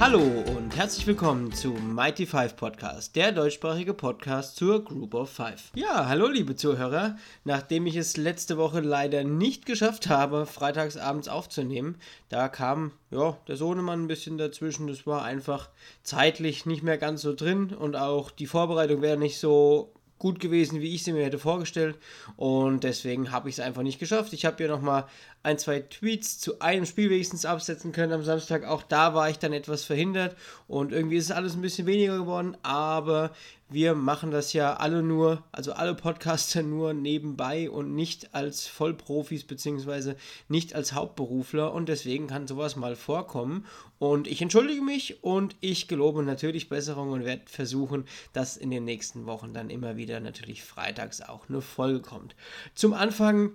Hallo und herzlich willkommen zu Mighty Five Podcast, der deutschsprachige Podcast zur Group of Five. Ja, hallo liebe Zuhörer. Nachdem ich es letzte Woche leider nicht geschafft habe, freitagsabends aufzunehmen, da kam ja der Sohnemann ein bisschen dazwischen. Das war einfach zeitlich nicht mehr ganz so drin und auch die Vorbereitung wäre nicht so gut gewesen, wie ich sie mir hätte vorgestellt. Und deswegen habe ich es einfach nicht geschafft. Ich habe hier nochmal ein, zwei Tweets zu einem Spiel wenigstens absetzen können am Samstag. Auch da war ich dann etwas verhindert und irgendwie ist es alles ein bisschen weniger geworden, aber wir machen das ja alle nur, also alle Podcaster nur nebenbei und nicht als Vollprofis beziehungsweise nicht als Hauptberufler und deswegen kann sowas mal vorkommen und ich entschuldige mich und ich gelobe natürlich Besserung und werde versuchen, dass in den nächsten Wochen dann immer wieder natürlich freitags auch eine Folge kommt. Zum Anfang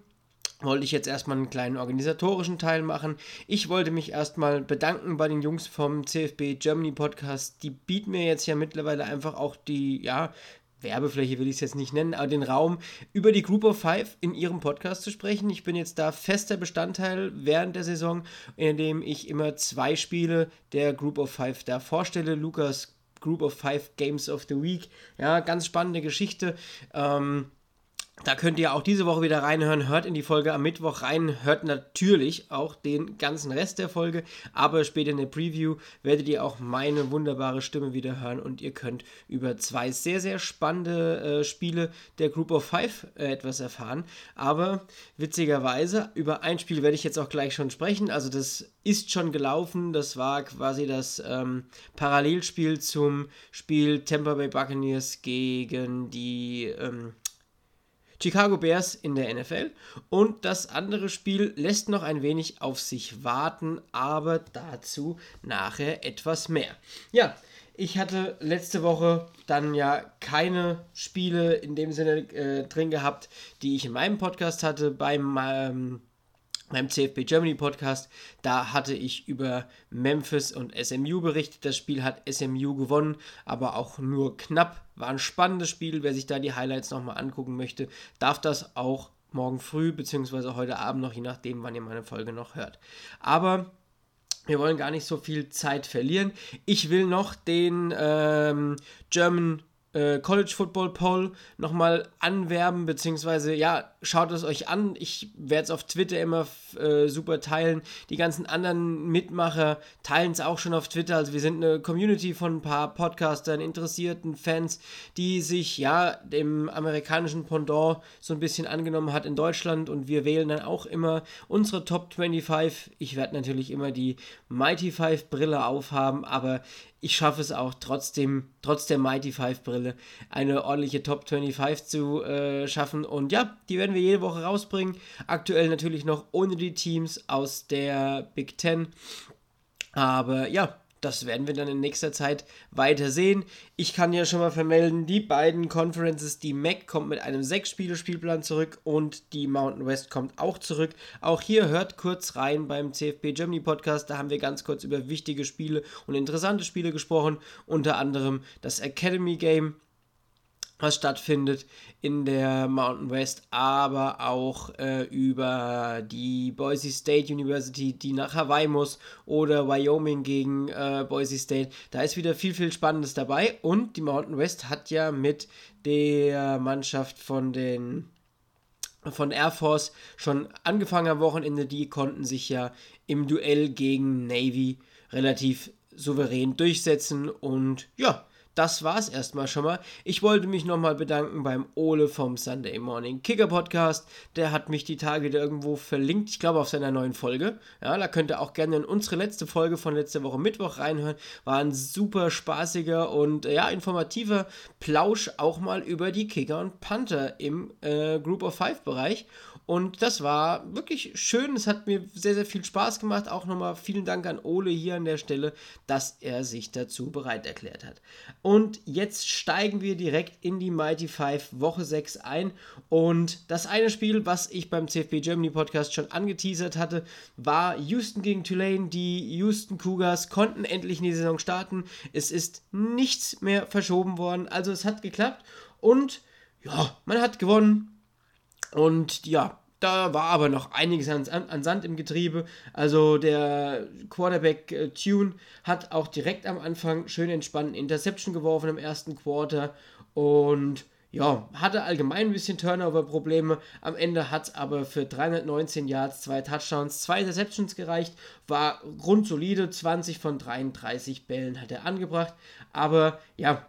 wollte ich jetzt erstmal einen kleinen organisatorischen Teil machen. Ich wollte mich erstmal bedanken bei den Jungs vom CFB Germany Podcast. Die bieten mir jetzt ja mittlerweile einfach auch die, ja, Werbefläche will ich es jetzt nicht nennen, aber den Raum, über die Group of Five in ihrem Podcast zu sprechen. Ich bin jetzt da fester Bestandteil während der Saison, in dem ich immer zwei Spiele der Group of Five da vorstelle. Lukas Group of Five Games of the Week. Ja, ganz spannende Geschichte. Ähm, da könnt ihr auch diese Woche wieder reinhören. Hört in die Folge am Mittwoch rein. Hört natürlich auch den ganzen Rest der Folge. Aber später in der Preview werdet ihr auch meine wunderbare Stimme wieder hören. Und ihr könnt über zwei sehr, sehr spannende äh, Spiele der Group of Five äh, etwas erfahren. Aber witzigerweise, über ein Spiel werde ich jetzt auch gleich schon sprechen. Also das ist schon gelaufen. Das war quasi das ähm, Parallelspiel zum Spiel Tampa Bay Buccaneers gegen die... Ähm, Chicago Bears in der NFL. Und das andere Spiel lässt noch ein wenig auf sich warten, aber dazu nachher etwas mehr. Ja, ich hatte letzte Woche dann ja keine Spiele in dem Sinne äh, drin gehabt, die ich in meinem Podcast hatte. Beim ähm, beim CFB Germany Podcast. Da hatte ich über Memphis und SMU berichtet. Das Spiel hat SMU gewonnen, aber auch nur knapp. War ein spannendes Spiel. Wer sich da die Highlights nochmal angucken möchte, darf das auch morgen früh bzw. heute Abend noch, je nachdem, wann ihr meine Folge noch hört. Aber wir wollen gar nicht so viel Zeit verlieren. Ich will noch den ähm, German äh, College Football Poll nochmal anwerben, beziehungsweise ja, schaut es euch an. Ich werde es auf Twitter immer äh, super teilen. Die ganzen anderen Mitmacher teilen es auch schon auf Twitter. Also wir sind eine Community von ein paar Podcastern, interessierten Fans, die sich ja dem amerikanischen Pendant so ein bisschen angenommen hat in Deutschland und wir wählen dann auch immer unsere Top 25. Ich werde natürlich immer die Mighty Five Brille aufhaben, aber ich schaffe es auch trotzdem, trotz der Mighty Five Brille, eine ordentliche Top 25 zu äh, schaffen. Und ja, die werden wir jede Woche rausbringen. Aktuell natürlich noch ohne die Teams aus der Big Ten. Aber ja, das werden wir dann in nächster Zeit weiter sehen. Ich kann ja schon mal vermelden, die beiden Conferences, die MAC kommt mit einem 6-Spiele-Spielplan zurück und die Mountain West kommt auch zurück. Auch hier hört kurz rein beim CFP Germany Podcast. Da haben wir ganz kurz über wichtige Spiele und interessante Spiele gesprochen. Unter anderem das Academy Game was stattfindet in der Mountain West, aber auch äh, über die Boise State University, die nach Hawaii muss, oder Wyoming gegen äh, Boise State. Da ist wieder viel, viel Spannendes dabei. Und die Mountain West hat ja mit der Mannschaft von den von Air Force schon angefangen am Wochenende. Die konnten sich ja im Duell gegen Navy relativ souverän durchsetzen und ja, das war's erstmal schon mal. Ich wollte mich nochmal bedanken beim Ole vom Sunday Morning Kicker Podcast. Der hat mich die Tage wieder irgendwo verlinkt, ich glaube auf seiner neuen Folge. Ja, da könnt ihr auch gerne in unsere letzte Folge von letzter Woche Mittwoch reinhören. War ein super spaßiger und ja, informativer Plausch auch mal über die Kicker und Panther im äh, Group of Five Bereich. Und das war wirklich schön. Es hat mir sehr, sehr viel Spaß gemacht. Auch nochmal vielen Dank an Ole hier an der Stelle, dass er sich dazu bereit erklärt hat. Und jetzt steigen wir direkt in die Mighty Five Woche 6 ein. Und das eine Spiel, was ich beim CFB Germany Podcast schon angeteasert hatte, war Houston gegen Tulane. Die Houston Cougars konnten endlich in die Saison starten. Es ist nichts mehr verschoben worden. Also es hat geklappt. Und ja, man hat gewonnen. Und ja, da war aber noch einiges an, an Sand im Getriebe. Also der Quarterback äh, Tune hat auch direkt am Anfang schön entspannt Interception geworfen im ersten Quarter und ja, hatte allgemein ein bisschen Turnover-Probleme. Am Ende hat es aber für 319 Yards, zwei Touchdowns, zwei Interceptions gereicht. War grundsolide, 20 von 33 Bällen hat er angebracht. Aber ja,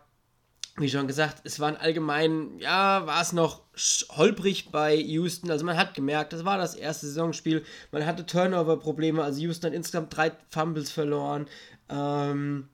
wie schon gesagt, es waren allgemein, ja, war es noch holprig bei Houston. Also man hat gemerkt, das war das erste Saisonspiel. Man hatte Turnover-Probleme. Also Houston hat insgesamt drei Fumbles verloren. Ähm,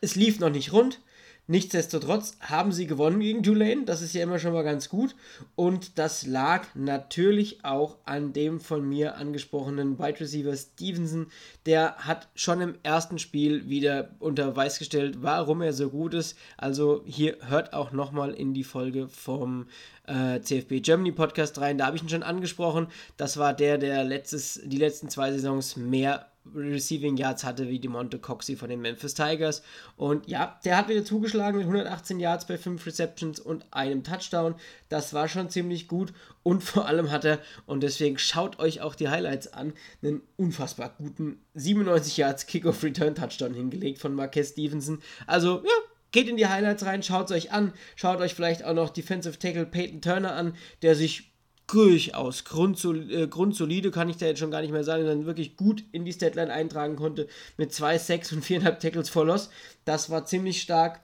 es lief noch nicht rund. Nichtsdestotrotz haben sie gewonnen gegen Tulane, das ist ja immer schon mal ganz gut. Und das lag natürlich auch an dem von mir angesprochenen Wide Receiver Stevenson. Der hat schon im ersten Spiel wieder unter Weiß gestellt, warum er so gut ist. Also hier hört auch nochmal in die Folge vom äh, CFB Germany Podcast rein. Da habe ich ihn schon angesprochen. Das war der, der letztes, die letzten zwei Saisons mehr Receiving Yards hatte wie die Monte Coxey von den Memphis Tigers. Und ja, der hat wieder zugeschlagen mit 118 Yards bei 5 Receptions und einem Touchdown. Das war schon ziemlich gut. Und vor allem hat er, und deswegen schaut euch auch die Highlights an, einen unfassbar guten 97 Yards Kickoff Return Touchdown hingelegt von Marquez Stevenson. Also, ja, geht in die Highlights rein, schaut es euch an. Schaut euch vielleicht auch noch Defensive Tackle Peyton Turner an, der sich durchaus äh, grundsolide, kann ich da jetzt schon gar nicht mehr sagen, sondern wirklich gut in die Statline eintragen konnte mit 2, 6 und 4,5 Tackles for Loss. Das war ziemlich stark.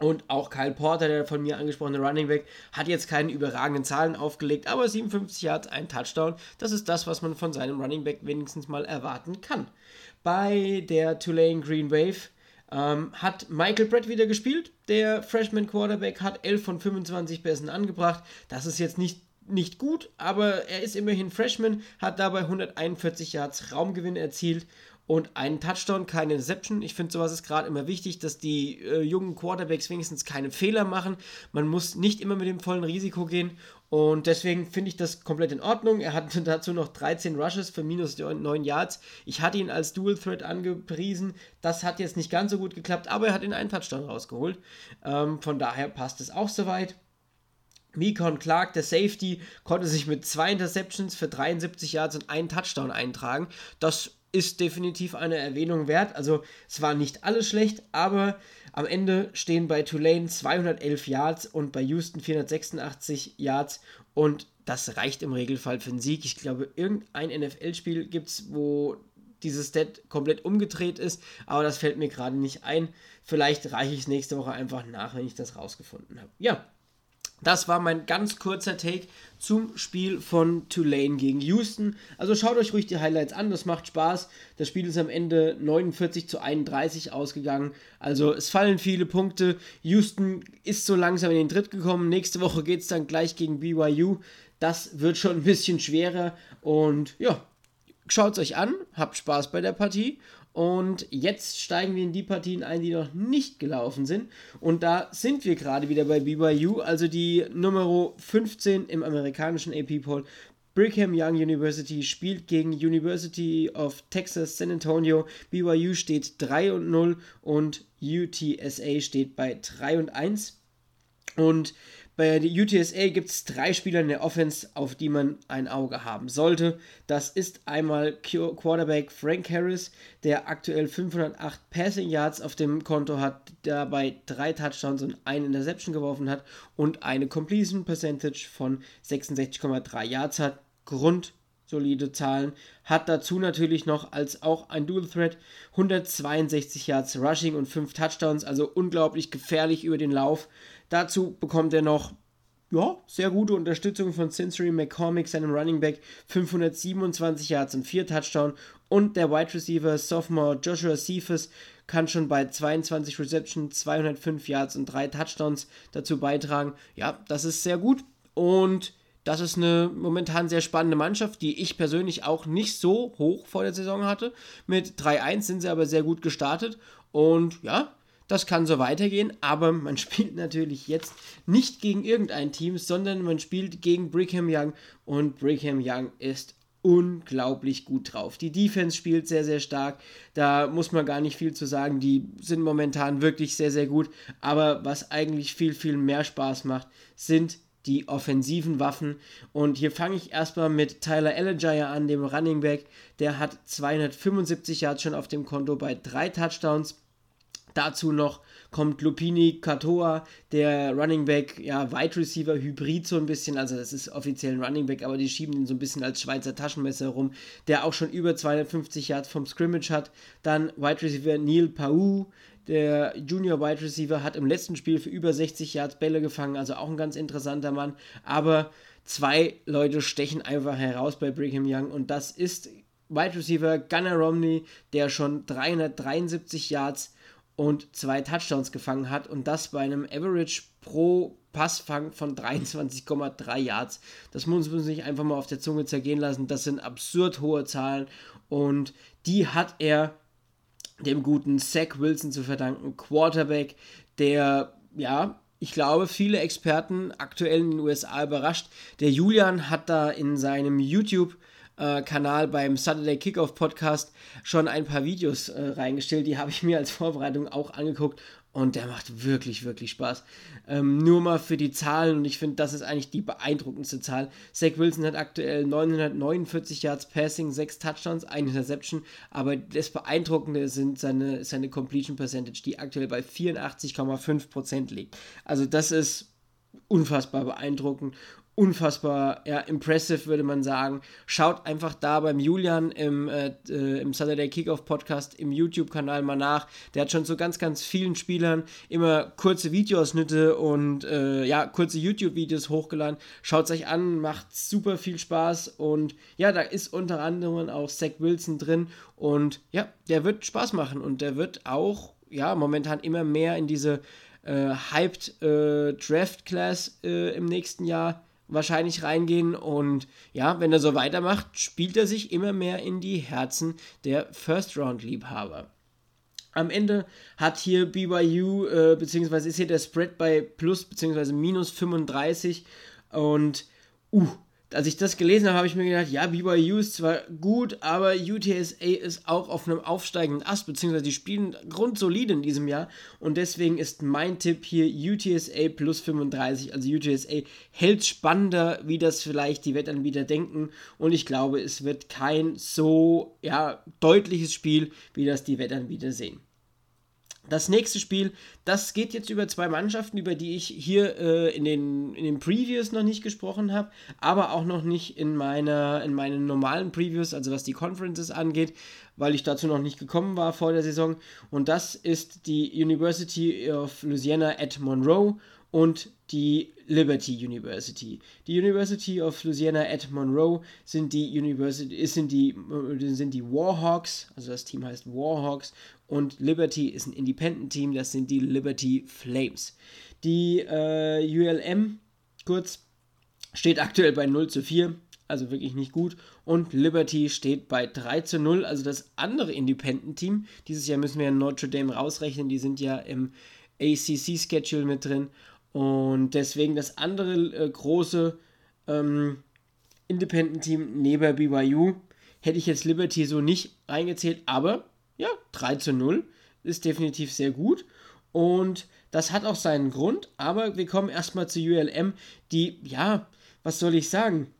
Und auch Kyle Porter, der von mir angesprochene Running Back, hat jetzt keine überragenden Zahlen aufgelegt, aber 57 Yards, ein Touchdown. Das ist das, was man von seinem Running Back wenigstens mal erwarten kann. Bei der Tulane Green Wave ähm, hat Michael Brett wieder gespielt. Der Freshman Quarterback hat 11 von 25 Pässen angebracht. Das ist jetzt nicht nicht gut, aber er ist immerhin Freshman, hat dabei 141 Yards Raumgewinn erzielt und einen Touchdown, keine Interception. Ich finde, sowas ist gerade immer wichtig, dass die äh, jungen Quarterbacks wenigstens keine Fehler machen. Man muss nicht immer mit dem vollen Risiko gehen und deswegen finde ich das komplett in Ordnung. Er hat dazu noch 13 Rushes für minus 9 Yards. Ich hatte ihn als Dual Threat angepriesen. Das hat jetzt nicht ganz so gut geklappt, aber er hat ihn einen Touchdown rausgeholt. Ähm, von daher passt es auch soweit. Mekon Clark, der Safety, konnte sich mit zwei Interceptions für 73 Yards und einen Touchdown eintragen. Das ist definitiv eine Erwähnung wert. Also es war nicht alles schlecht, aber am Ende stehen bei Tulane 211 Yards und bei Houston 486 Yards und das reicht im Regelfall für einen Sieg. Ich glaube, irgendein NFL-Spiel gibt es, wo dieses Stat komplett umgedreht ist, aber das fällt mir gerade nicht ein. Vielleicht reiche ich es nächste Woche einfach nach, wenn ich das rausgefunden habe. Ja, das war mein ganz kurzer Take zum Spiel von Tulane gegen Houston. Also schaut euch ruhig die Highlights an, das macht Spaß. Das Spiel ist am Ende 49 zu 31 ausgegangen. Also es fallen viele Punkte. Houston ist so langsam in den Dritt gekommen. Nächste Woche geht es dann gleich gegen BYU. Das wird schon ein bisschen schwerer. Und ja, schaut es euch an, habt Spaß bei der Partie und jetzt steigen wir in die Partien ein, die noch nicht gelaufen sind. Und da sind wir gerade wieder bei BYU, also die Nummer 15 im amerikanischen AP-Poll. Brigham Young University spielt gegen University of Texas San Antonio. BYU steht 3 und 0 und UTSA steht bei 3 und 1. Und bei der UTSA gibt es drei Spieler in der Offense, auf die man ein Auge haben sollte. Das ist einmal Quarterback Frank Harris, der aktuell 508 Passing Yards auf dem Konto hat, dabei drei Touchdowns und eine Interception geworfen hat und eine Completion Percentage von 66,3 Yards hat. Grund solide Zahlen. Hat dazu natürlich noch als auch ein Dual Threat 162 Yards Rushing und 5 Touchdowns, also unglaublich gefährlich über den Lauf. Dazu bekommt er noch ja, sehr gute Unterstützung von Sensory McCormick, seinem Running Back, 527 Yards und 4 Touchdowns. Und der Wide Receiver Sophomore Joshua Cephas kann schon bei 22 Receptions, 205 Yards und 3 Touchdowns dazu beitragen. Ja, das ist sehr gut. Und das ist eine momentan sehr spannende Mannschaft, die ich persönlich auch nicht so hoch vor der Saison hatte. Mit 3-1 sind sie aber sehr gut gestartet. Und ja, das kann so weitergehen, aber man spielt natürlich jetzt nicht gegen irgendein Team, sondern man spielt gegen Brigham Young und Brigham Young ist unglaublich gut drauf. Die Defense spielt sehr, sehr stark. Da muss man gar nicht viel zu sagen. Die sind momentan wirklich sehr, sehr gut. Aber was eigentlich viel, viel mehr Spaß macht, sind die offensiven Waffen. Und hier fange ich erstmal mit Tyler Allegier an, dem Running Back. Der hat 275 Yards schon auf dem Konto bei drei Touchdowns. Dazu noch kommt Lupini Katoa, der Running Back, ja, Wide Receiver Hybrid so ein bisschen, also das ist offiziell ein Running Back, aber die schieben ihn so ein bisschen als Schweizer Taschenmesser rum, der auch schon über 250 Yards vom Scrimmage hat. Dann Wide Receiver Neil Pau, der Junior Wide Receiver, hat im letzten Spiel für über 60 Yards Bälle gefangen, also auch ein ganz interessanter Mann, aber zwei Leute stechen einfach heraus bei Brigham Young und das ist Wide Receiver Gunnar Romney, der schon 373 Yards und zwei Touchdowns gefangen hat und das bei einem Average pro Passfang von 23,3 Yards. Das muss man sich einfach mal auf der Zunge zergehen lassen. Das sind absurd hohe Zahlen und die hat er dem guten Zach Wilson zu verdanken, Quarterback, der ja ich glaube, viele Experten aktuell in den USA überrascht. Der Julian hat da in seinem YouTube äh, Kanal beim Saturday Kickoff Podcast schon ein paar Videos äh, reingestellt. Die habe ich mir als Vorbereitung auch angeguckt und der macht wirklich, wirklich Spaß. Ähm, nur mal für die Zahlen und ich finde, das ist eigentlich die beeindruckendste Zahl. Zach Wilson hat aktuell 949 Yards Passing, 6 Touchdowns, 1 Interception, aber das Beeindruckende sind seine, seine Completion Percentage, die aktuell bei 84,5% liegt. Also das ist unfassbar beeindruckend unfassbar ja, impressive, würde man sagen. Schaut einfach da beim Julian im, äh, äh im Saturday Kickoff Podcast im YouTube-Kanal mal nach. Der hat schon zu ganz, ganz vielen Spielern immer kurze Videoausschnitte und äh, ja, kurze YouTube-Videos hochgeladen. Schaut es euch an, macht super viel Spaß und ja, da ist unter anderem auch Zach Wilson drin und ja, der wird Spaß machen und der wird auch ja, momentan immer mehr in diese äh, hyped äh, Draft Class äh, im nächsten Jahr wahrscheinlich reingehen. Und ja, wenn er so weitermacht, spielt er sich immer mehr in die Herzen der First-Round-Liebhaber. Am Ende hat hier BYU, äh, beziehungsweise ist hier der Spread bei plus, beziehungsweise minus 35. Und, uh, als ich das gelesen habe, habe ich mir gedacht, ja, BYU ist zwar gut, aber UTSA ist auch auf einem aufsteigenden Ast, beziehungsweise die spielen grundsolide in diesem Jahr. Und deswegen ist mein Tipp hier UTSA plus 35, also UTSA hält spannender, wie das vielleicht die Wettanbieter denken. Und ich glaube, es wird kein so, ja, deutliches Spiel, wie das die Wettanbieter sehen. Das nächste Spiel, das geht jetzt über zwei Mannschaften, über die ich hier äh, in, den, in den Previews noch nicht gesprochen habe, aber auch noch nicht in, meiner, in meinen normalen Previews, also was die Conferences angeht, weil ich dazu noch nicht gekommen war vor der Saison. Und das ist die University of Louisiana at Monroe und die Liberty University. Die University of Louisiana at Monroe sind die University, sind die, sind die Warhawks, also das Team heißt Warhawks und Liberty ist ein Independent-Team, das sind die Liberty Flames. Die äh, ULM, kurz, steht aktuell bei 0 zu 4, also wirklich nicht gut. Und Liberty steht bei 3 zu 0, also das andere Independent-Team. Dieses Jahr müssen wir Notre Dame rausrechnen, die sind ja im ACC-Schedule mit drin. Und deswegen das andere äh, große ähm, Independent-Team neben BYU hätte ich jetzt Liberty so nicht reingezählt, aber ja, 3 zu 0 ist definitiv sehr gut. Und das hat auch seinen Grund, aber wir kommen erstmal zu ULM, die, ja, was soll ich sagen,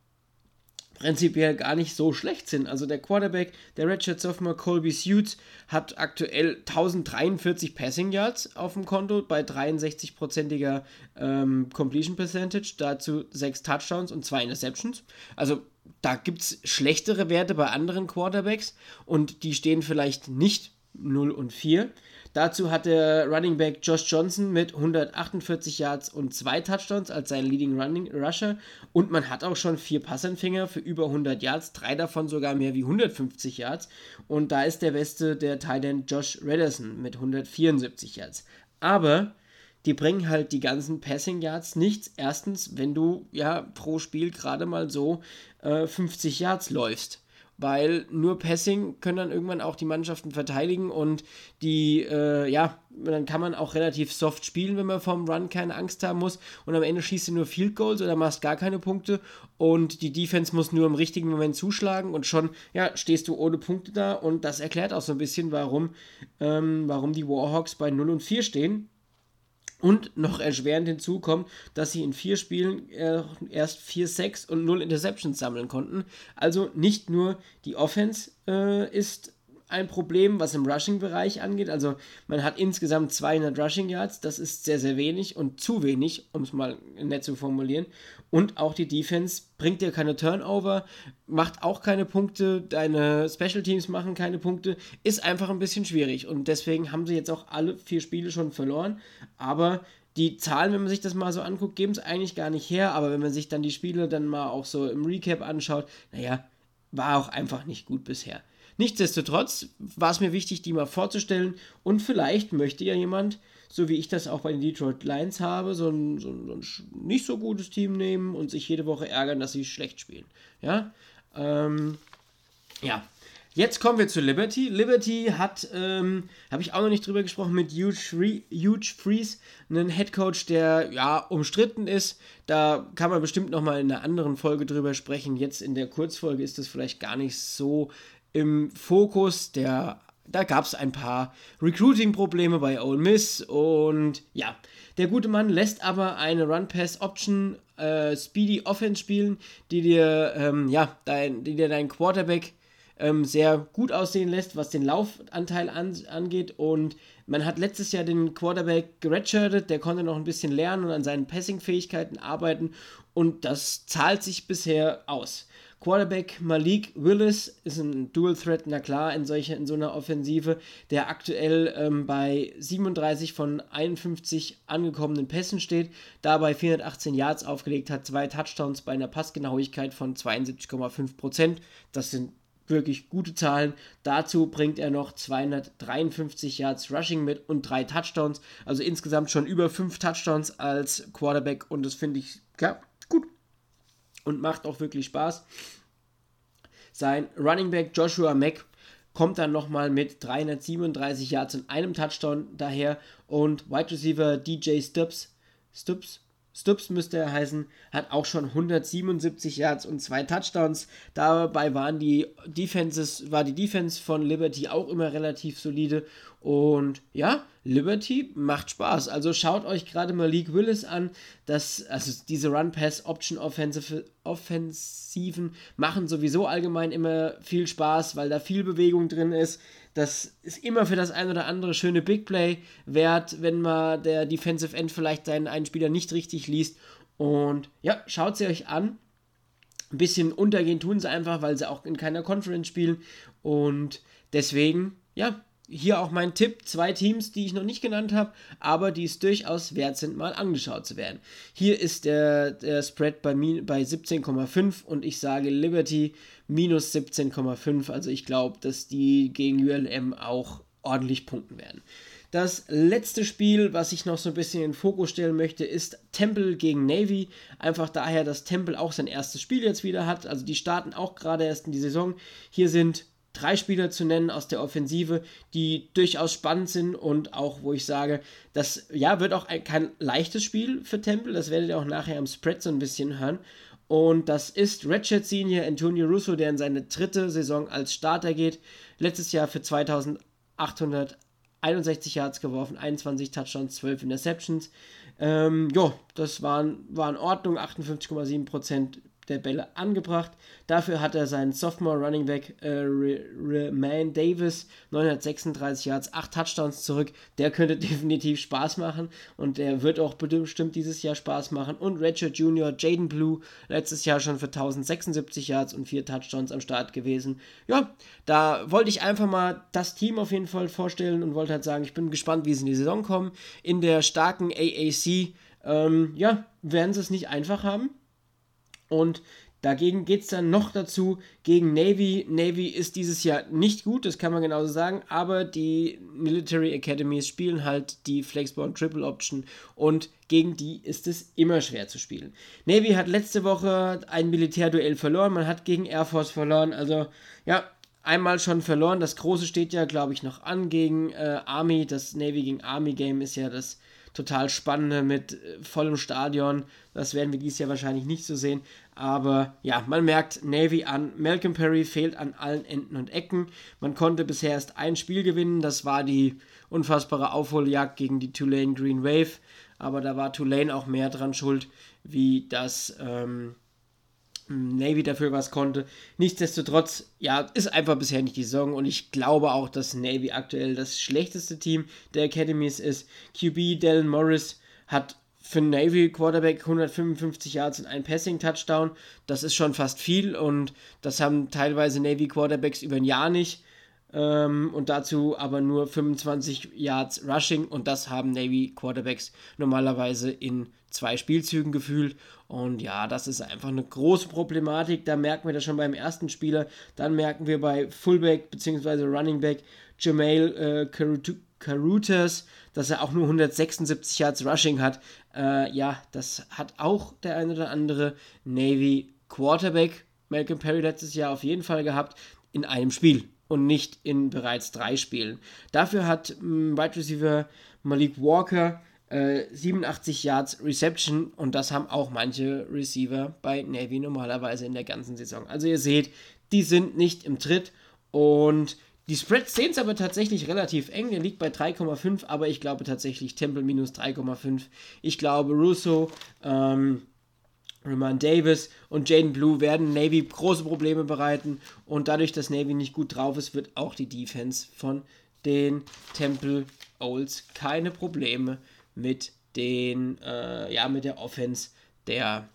prinzipiell gar nicht so schlecht sind. Also der Quarterback, der Redshirt Sophomore Colby Suits, hat aktuell 1043 Passing Yards auf dem Konto bei 63-prozentiger ähm, Completion Percentage, dazu 6 Touchdowns und 2 Interceptions. Also da gibt es schlechtere Werte bei anderen Quarterbacks und die stehen vielleicht nicht 0 und 4. Dazu hat der Running Back Josh Johnson mit 148 Yards und zwei Touchdowns als sein Leading Running Rusher und man hat auch schon vier Passempfänger für über 100 Yards, drei davon sogar mehr wie 150 Yards und da ist der beste der Titan Josh Redderson mit 174 Yards. Aber die bringen halt die ganzen Passing Yards nichts. Erstens, wenn du ja pro Spiel gerade mal so äh, 50 Yards läufst. Weil nur Passing können dann irgendwann auch die Mannschaften verteidigen und die, äh, ja, dann kann man auch relativ soft spielen, wenn man vom Run keine Angst haben muss. Und am Ende schießt du nur Field Goals oder machst gar keine Punkte und die Defense muss nur im richtigen Moment zuschlagen und schon, ja, stehst du ohne Punkte da. Und das erklärt auch so ein bisschen, warum, ähm, warum die Warhawks bei 0 und 4 stehen Und noch erschwerend hinzu kommt, dass sie in vier Spielen äh, erst 4 6 und 0 Interceptions sammeln konnten. Also nicht nur die Offense äh, ist ein Problem, was im Rushing-Bereich angeht. Also man hat insgesamt 200 Rushing Yards, das ist sehr, sehr wenig und zu wenig, um es mal nett zu formulieren. Und auch die Defense bringt dir keine Turnover, macht auch keine Punkte, deine Special Teams machen keine Punkte, ist einfach ein bisschen schwierig. Und deswegen haben sie jetzt auch alle vier Spiele schon verloren. Aber die Zahlen, wenn man sich das mal so anguckt, geben es eigentlich gar nicht her. Aber wenn man sich dann die Spiele dann mal auch so im Recap anschaut, naja, war auch einfach nicht gut bisher. Nichtsdestotrotz war es mir wichtig, die mal vorzustellen und vielleicht möchte ja jemand, so wie ich das auch bei den Detroit Lions habe, so ein, so ein, nicht so gutes Team nehmen und sich jede Woche ärgern, dass sie schlecht spielen. Ja, ähm, ja. Jetzt kommen wir zu Liberty. Liberty hat, ähm, habe ich auch noch nicht drüber gesprochen, mit Huge, Huge Freeze, einen Headcoach, der ja umstritten ist. Da kann man bestimmt nochmal in einer anderen Folge drüber sprechen. Jetzt in der Kurzfolge ist das vielleicht gar nicht so im Fokus. Der, da gab es ein paar Recruiting-Probleme bei Ole Miss und ja, der gute Mann lässt aber eine Run-Pass-Option äh, Speedy Offense spielen, die dir, ähm, ja, dein, die dir dein Quarterback ähm, sehr gut aussehen lässt, was den Laufanteil an, angeht. Und man hat letztes Jahr den Quarterback geredshirtet, der konnte noch ein bisschen lernen und an seinen Passing-Fähigkeiten arbeiten. Und das zahlt sich bisher aus. Quarterback Malik Willis ist ein Dual Threat, na klar, in, solche, in so einer Offensive, der aktuell ähm, bei 37 von 51 angekommenen Pässen steht, dabei 418 Yards aufgelegt hat, zwei Touchdowns bei einer Passgenauigkeit von 72,5%. Das sind wirklich gute Zahlen. Dazu bringt er noch 253 Yards Rushing mit und drei Touchdowns. Also insgesamt schon über fünf Touchdowns als Quarterback und das finde ich ja, und macht auch wirklich Spaß. Sein Running Back Joshua Mack kommt dann nochmal mit 337 Yards und einem Touchdown daher und Wide Receiver DJ Stubbs, Stubbs, Stubbs müsste er heißen, hat auch schon 177 Yards und zwei Touchdowns. Dabei waren die Defenses, war die Defense von Liberty auch immer relativ solide und ja, Liberty macht Spaß. Also schaut euch gerade mal League Willis an. Das, also diese Run-Pass-Option-Offensiven machen sowieso allgemein immer viel Spaß, weil da viel Bewegung drin ist. Das ist immer für das ein oder andere schöne Big Play wert, wenn mal der Defensive End vielleicht seinen einen Spieler nicht richtig liest. Und ja, schaut sie euch an. Ein bisschen untergehen tun sie einfach, weil sie auch in keiner Conference spielen. Und deswegen, ja, hier auch mein Tipp, zwei Teams, die ich noch nicht genannt habe, aber die es durchaus wert sind, mal angeschaut zu werden. Hier ist der, der Spread bei, bei 17,5 und ich sage Liberty minus 17,5. Also ich glaube, dass die gegen ULM auch ordentlich punkten werden. Das letzte Spiel, was ich noch so ein bisschen in den Fokus stellen möchte, ist Temple gegen Navy. Einfach daher, dass Temple auch sein erstes Spiel jetzt wieder hat. Also die starten auch gerade erst in die Saison. Hier sind drei Spieler zu nennen aus der Offensive, die durchaus spannend sind und auch, wo ich sage, das ja wird auch ein, kein leichtes Spiel für Temple, das werdet ihr auch nachher am Spread so ein bisschen hören. Und das ist Redshirt Senior Antonio Russo, der in seine dritte Saison als Starter geht. Letztes Jahr für 2861 Yards geworfen, 21 Touchdowns, 12 Interceptions. Ähm, ja, das waren, war in Ordnung, 58,7% der Bälle angebracht. Dafür hat er seinen Sophomore Running Back äh, Reman Davis 936 Yards, 8 Touchdowns zurück. Der könnte definitiv Spaß machen und der wird auch bestimmt dieses Jahr Spaß machen. Und Richard Jr. Jaden Blue letztes Jahr schon für 1076 Yards und 4 Touchdowns am Start gewesen. Ja, da wollte ich einfach mal das Team auf jeden Fall vorstellen und wollte halt sagen, ich bin gespannt, wie sie in die Saison kommen. In der starken AAC, ähm, ja, werden sie es nicht einfach haben und dagegen geht es dann noch dazu gegen Navy. Navy ist dieses Jahr nicht gut, das kann man genauso sagen, aber die Military Academies spielen halt die Flexborn Triple Option und gegen die ist es immer schwer zu spielen. Navy hat letzte Woche ein Militärduell verloren, man hat gegen Air Force verloren, also ja, einmal schon verloren. Das große steht ja, glaube ich, noch an gegen äh, Army. Das Navy gegen Army Game ist ja das total spannende mit äh, vollem Stadion. Das werden wir dieses Jahr wahrscheinlich nicht so sehen. Aber ja, man merkt Navy an. Malcolm Perry fehlt an allen Enden und Ecken. Man konnte bisher erst ein Spiel gewinnen. Das war die unfassbare Aufholjagd gegen die Tulane Green Wave. aber da war Tulane auch mehr dran schuld, wie das ähm, Navy dafür was konnte. Nichtsdestotrotz, ja, ist einfach bisher nicht die Saison und ich glaube auch, dass Navy aktuell das schlechteste Team der Academies ist. QB Dallin Morris hat für Navy Quarterback 155 Yards und ein Passing Touchdown. Das ist schon fast viel und das haben teilweise Navy Quarterbacks über ein Jahr nicht. Ähm, und dazu aber nur 25 Yards Rushing und das haben Navy Quarterbacks normalerweise in zwei Spielzügen gefühlt. Und ja, das ist einfach eine große Problematik. Da merken wir das schon beim ersten Spieler. Dann merken wir bei Fullback bzw. Running Back Jamal äh, Carutas, dass er auch nur 176 Yards Rushing hat. Äh, ja, das hat auch der ein oder andere Navy Quarterback Malcolm Perry letztes Jahr auf jeden Fall gehabt in einem Spiel und nicht in bereits drei Spielen. Dafür hat ähm, Wide Receiver Malik Walker 87 äh, Yards Reception und das haben auch manche Receiver bei Navy normalerweise in der ganzen Saison. Also ihr seht, die sind nicht im Tritt und die Spreads sehen es aber tatsächlich relativ eng. Der liegt bei 3,5, aber ich glaube tatsächlich Temple minus 3,5. Ich glaube Russo, ähm, Roman Davis und Jaden Blue werden Navy große Probleme bereiten und dadurch, dass Navy nicht gut drauf ist, wird auch die Defense von den Temple Owls keine Probleme mit den, äh, ja, mit der Offense der,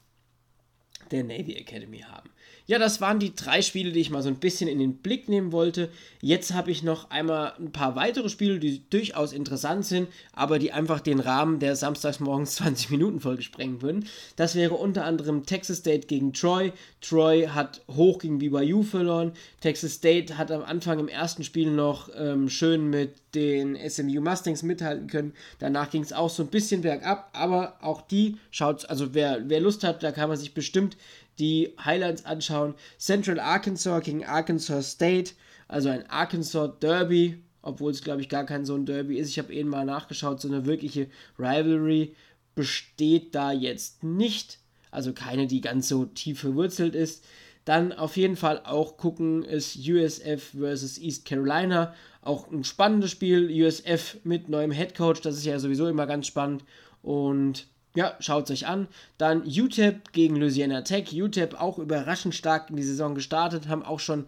der Navy Academy haben. Ja, das waren die drei Spiele, die ich mal so ein bisschen in den Blick nehmen wollte. Jetzt habe ich noch einmal ein paar weitere Spiele, die durchaus interessant sind, aber die einfach den Rahmen der samstagsmorgens 20 Minuten Folge sprengen würden. Das wäre unter anderem Texas State gegen Troy. Troy hat hoch gegen BYU verloren. Texas State hat am Anfang im ersten Spiel noch ähm, schön mit den SMU Mustangs mithalten können. Danach ging es auch so ein bisschen bergab, aber auch die schaut, also wer, wer Lust hat, da kann man sich bestimmt die Highlights anschauen. Central Arkansas gegen Arkansas State, also ein Arkansas Derby, obwohl es glaube ich gar kein so ein Derby ist. Ich habe eben mal nachgeschaut, so eine wirkliche Rivalry besteht da jetzt nicht. Also keine, die ganz so tief verwurzelt ist. Dann auf jeden Fall auch gucken ist USF versus East Carolina. Auch ein spannendes Spiel. USF mit neuem Head Coach, das ist ja sowieso immer ganz spannend. Und ja, schaut es euch an. Dann UTEP gegen Louisiana Tech. UTEP auch überraschend stark in die Saison gestartet, haben auch schon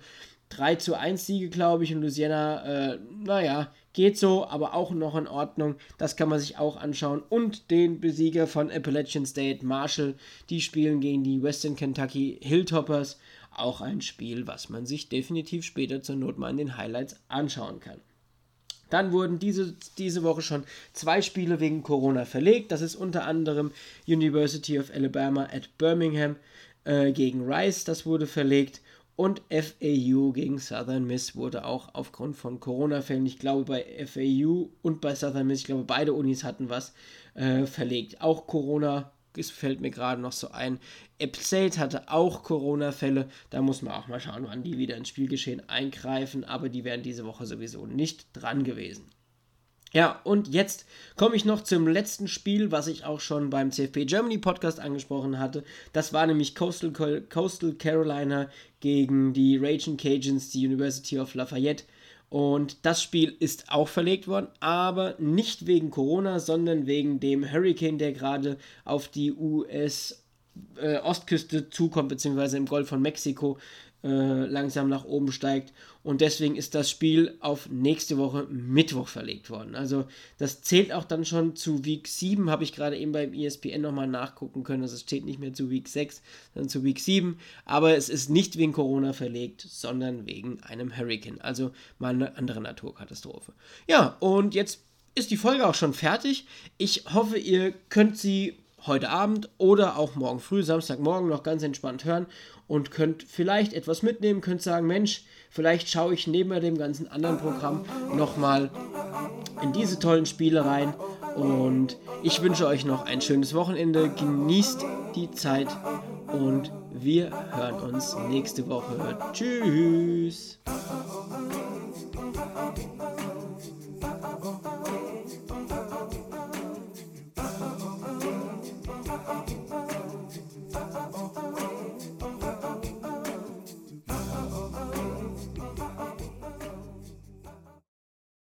3 zu 1 Siege, glaube ich. Und Louisiana, äh, naja, geht so, aber auch noch in Ordnung. Das kann man sich auch anschauen. Und den Besieger von Appalachian State, Marshall, die spielen gegen die Western Kentucky Hilltoppers. Auch ein Spiel, was man sich definitiv später zur Not mal in den Highlights anschauen kann. Dann wurden diese, diese Woche schon zwei Spiele wegen Corona verlegt. Das ist unter anderem University of Alabama at Birmingham äh, gegen Rice, das wurde verlegt. Und FAU gegen Southern Miss wurde auch aufgrund von Corona-Fällen, ich glaube bei FAU und bei Southern Miss, ich glaube beide Unis hatten was, äh, verlegt. Auch Corona es fällt mir gerade noch so ein. State hatte auch Corona-Fälle. Da muss man auch mal schauen, wann die wieder ins Spielgeschehen eingreifen. Aber die wären diese Woche sowieso nicht dran gewesen. Ja, und jetzt komme ich noch zum letzten Spiel, was ich auch schon beim CFP Germany Podcast angesprochen hatte. Das war nämlich Coastal, Coastal Carolina gegen die Raging Cajuns, die University of Lafayette. Und das Spiel ist auch verlegt worden, aber nicht wegen Corona, sondern wegen dem Hurricane, der gerade auf die US-Ostküste äh, zukommt, beziehungsweise im Golf von Mexiko langsam nach oben steigt. Und deswegen ist das Spiel auf nächste Woche Mittwoch verlegt worden. Also das zählt auch dann schon zu Week 7, habe ich gerade eben beim ESPN nochmal nachgucken können. Also es steht nicht mehr zu Week 6, sondern zu Week 7. Aber es ist nicht wegen Corona verlegt, sondern wegen einem Hurricane. Also mal eine andere Naturkatastrophe. Ja, und jetzt ist die Folge auch schon fertig. Ich hoffe, ihr könnt sie heute Abend oder auch morgen früh, Samstagmorgen noch ganz entspannt hören und könnt vielleicht etwas mitnehmen, könnt sagen, Mensch, vielleicht schaue ich neben dem ganzen anderen Programm nochmal in diese tollen Spiele rein. Und ich wünsche euch noch ein schönes Wochenende, genießt die Zeit und wir hören uns nächste Woche. Tschüss.